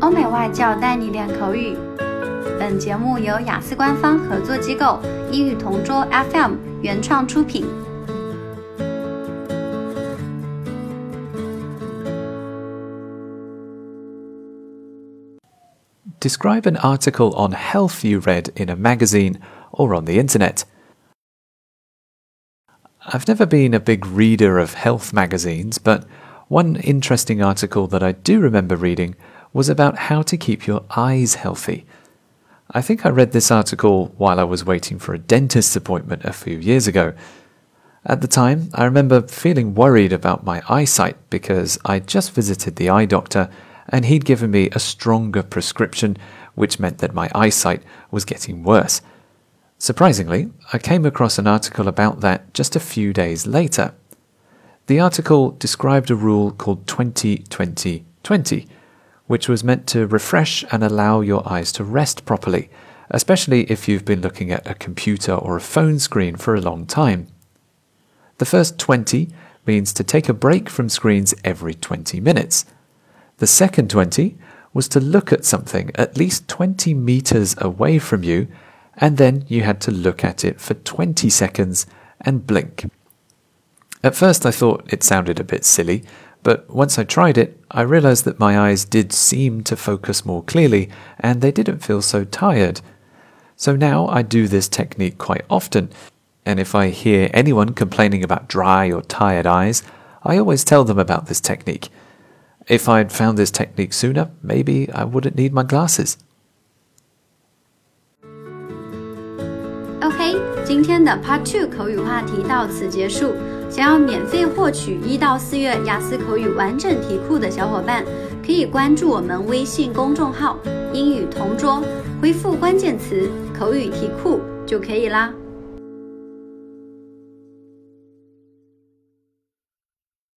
欧美外教带你练口语。本节目由雅思官方合作机构英语同桌 FM 原创出品。Describe an article on health you read in a magazine or on the internet. I've never been a big reader of health magazines, but one interesting article that I do remember reading was about how to keep your eyes healthy. I think I read this article while I was waiting for a dentist's appointment a few years ago. At the time, I remember feeling worried about my eyesight because I'd just visited the eye doctor and he'd given me a stronger prescription, which meant that my eyesight was getting worse. Surprisingly, I came across an article about that just a few days later. The article described a rule called 20 20 20 which was meant to refresh and allow your eyes to rest properly, especially if you've been looking at a computer or a phone screen for a long time. The first 20 means to take a break from screens every 20 minutes. The second 20 was to look at something at least 20 meters away from you, and then you had to look at it for 20 seconds and blink. At first, I thought it sounded a bit silly, but once I tried it, I realized that my eyes did seem to focus more clearly and they didn't feel so tired. So now I do this technique quite often, and if I hear anyone complaining about dry or tired eyes, I always tell them about this technique. If I'd found this technique sooner, maybe I wouldn't need my glasses. OK，今天的 Part Two 口语话题到此结束。 想要免费获取一到四月雅思口语完整题库的小伙伴，可以关注我们微信公众号“英语同桌”，回复关键词“口语题库”就可以啦。